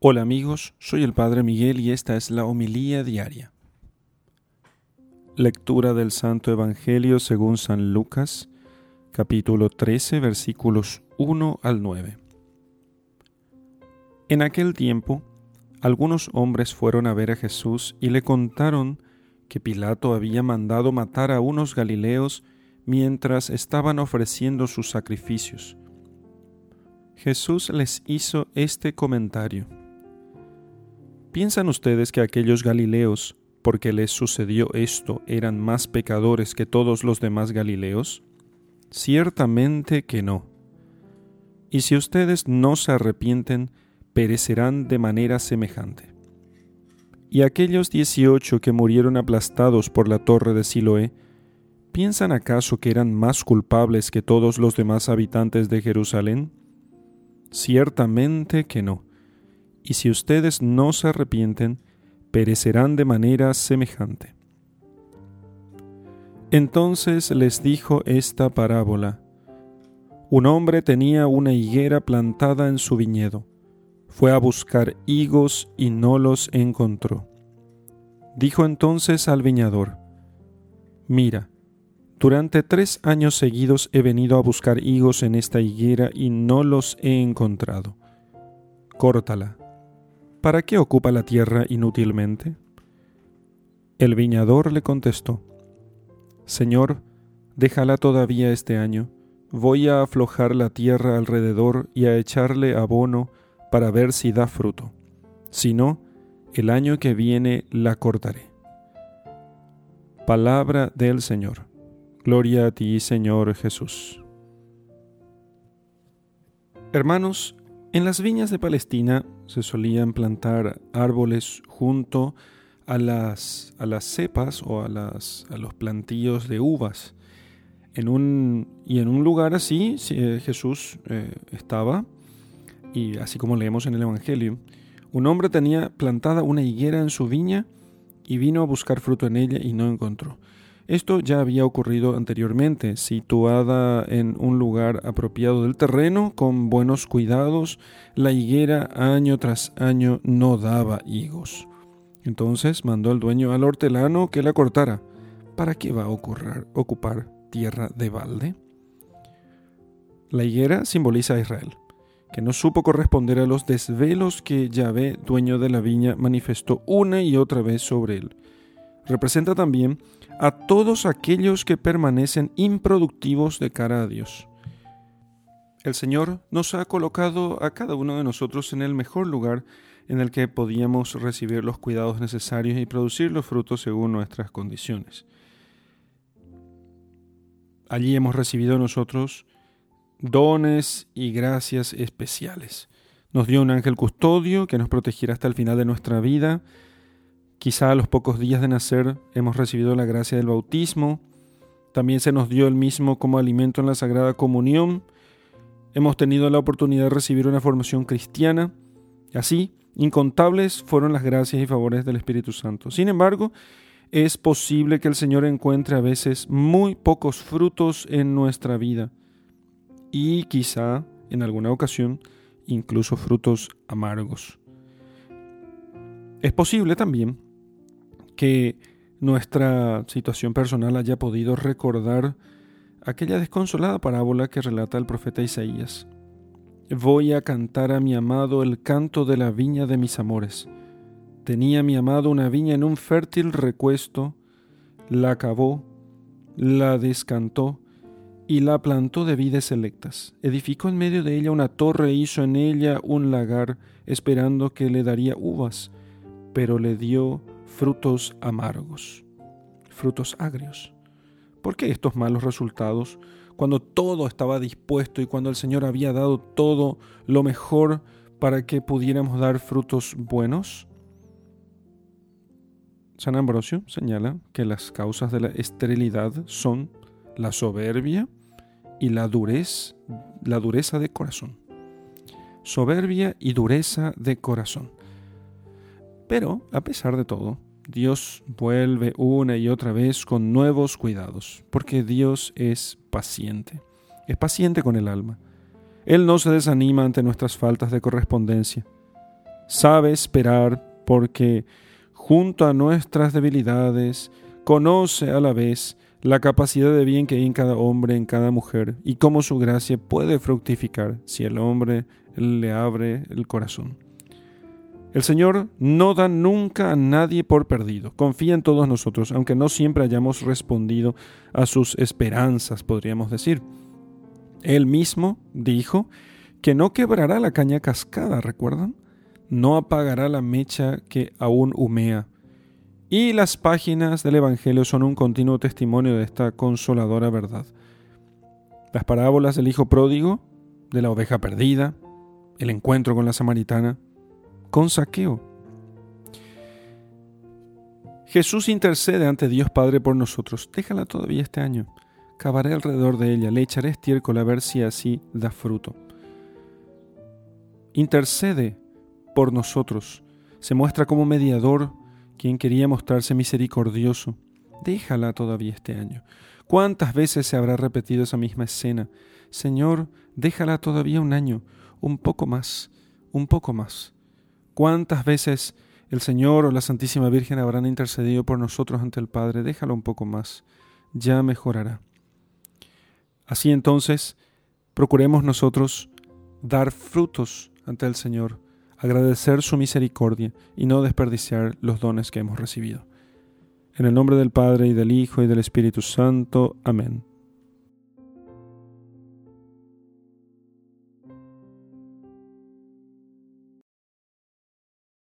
Hola amigos, soy el Padre Miguel y esta es la homilía diaria. Lectura del Santo Evangelio según San Lucas, capítulo 13, versículos 1 al 9. En aquel tiempo, algunos hombres fueron a ver a Jesús y le contaron que Pilato había mandado matar a unos galileos mientras estaban ofreciendo sus sacrificios. Jesús les hizo este comentario. ¿Piensan ustedes que aquellos Galileos, porque les sucedió esto, eran más pecadores que todos los demás Galileos? Ciertamente que no. Y si ustedes no se arrepienten, perecerán de manera semejante. Y aquellos dieciocho que murieron aplastados por la torre de Siloé, ¿piensan acaso que eran más culpables que todos los demás habitantes de Jerusalén? Ciertamente que no y si ustedes no se arrepienten, perecerán de manera semejante. Entonces les dijo esta parábola. Un hombre tenía una higuera plantada en su viñedo. Fue a buscar higos y no los encontró. Dijo entonces al viñador, Mira, durante tres años seguidos he venido a buscar higos en esta higuera y no los he encontrado. Córtala ¿Para qué ocupa la tierra inútilmente? El viñador le contestó, Señor, déjala todavía este año, voy a aflojar la tierra alrededor y a echarle abono para ver si da fruto. Si no, el año que viene la cortaré. Palabra del Señor. Gloria a ti, Señor Jesús. Hermanos, en las viñas de Palestina se solían plantar árboles junto a las, a las cepas o a, las, a los plantíos de uvas. En un, y en un lugar así eh, Jesús eh, estaba, y así como leemos en el Evangelio, un hombre tenía plantada una higuera en su viña y vino a buscar fruto en ella y no encontró. Esto ya había ocurrido anteriormente, situada en un lugar apropiado del terreno, con buenos cuidados, la higuera año tras año no daba higos. Entonces mandó el dueño al hortelano que la cortara. ¿Para qué va a ocurrir, ocupar tierra de balde? La higuera simboliza a Israel, que no supo corresponder a los desvelos que Yahvé, dueño de la viña, manifestó una y otra vez sobre él. Representa también a todos aquellos que permanecen improductivos de cara a Dios. El Señor nos ha colocado a cada uno de nosotros en el mejor lugar en el que podíamos recibir los cuidados necesarios y producir los frutos según nuestras condiciones. Allí hemos recibido nosotros dones y gracias especiales. Nos dio un ángel custodio que nos protegiera hasta el final de nuestra vida, Quizá a los pocos días de nacer hemos recibido la gracia del bautismo, también se nos dio el mismo como alimento en la Sagrada Comunión, hemos tenido la oportunidad de recibir una formación cristiana, así, incontables fueron las gracias y favores del Espíritu Santo. Sin embargo, es posible que el Señor encuentre a veces muy pocos frutos en nuestra vida y quizá en alguna ocasión incluso frutos amargos. Es posible también que nuestra situación personal haya podido recordar aquella desconsolada parábola que relata el profeta Isaías. Voy a cantar a mi amado el canto de la viña de mis amores. Tenía mi amado una viña en un fértil recuesto, la acabó, la descantó y la plantó de vides selectas. Edificó en medio de ella una torre e hizo en ella un lagar, esperando que le daría uvas, pero le dio frutos amargos, frutos agrios. ¿Por qué estos malos resultados cuando todo estaba dispuesto y cuando el Señor había dado todo lo mejor para que pudiéramos dar frutos buenos? San Ambrosio señala que las causas de la esterilidad son la soberbia y la dureza, la dureza de corazón. Soberbia y dureza de corazón. Pero, a pesar de todo, Dios vuelve una y otra vez con nuevos cuidados, porque Dios es paciente, es paciente con el alma. Él no se desanima ante nuestras faltas de correspondencia. sabe esperar porque junto a nuestras debilidades conoce a la vez la capacidad de bien que hay en cada hombre, en cada mujer, y cómo su gracia puede fructificar si el hombre le abre el corazón. El Señor no da nunca a nadie por perdido, confía en todos nosotros, aunque no siempre hayamos respondido a sus esperanzas, podríamos decir. Él mismo dijo que no quebrará la caña cascada, ¿recuerdan? No apagará la mecha que aún humea. Y las páginas del Evangelio son un continuo testimonio de esta consoladora verdad. Las parábolas del Hijo Pródigo, de la oveja perdida, el encuentro con la samaritana, con saqueo. Jesús intercede ante Dios Padre por nosotros. Déjala todavía este año. Cavaré alrededor de ella, le echaré estiércol a ver si así da fruto. Intercede por nosotros. Se muestra como mediador quien quería mostrarse misericordioso. Déjala todavía este año. ¿Cuántas veces se habrá repetido esa misma escena? Señor, déjala todavía un año, un poco más, un poco más. ¿Cuántas veces el Señor o la Santísima Virgen habrán intercedido por nosotros ante el Padre? Déjalo un poco más, ya mejorará. Así entonces, procuremos nosotros dar frutos ante el Señor, agradecer su misericordia y no desperdiciar los dones que hemos recibido. En el nombre del Padre y del Hijo y del Espíritu Santo. Amén.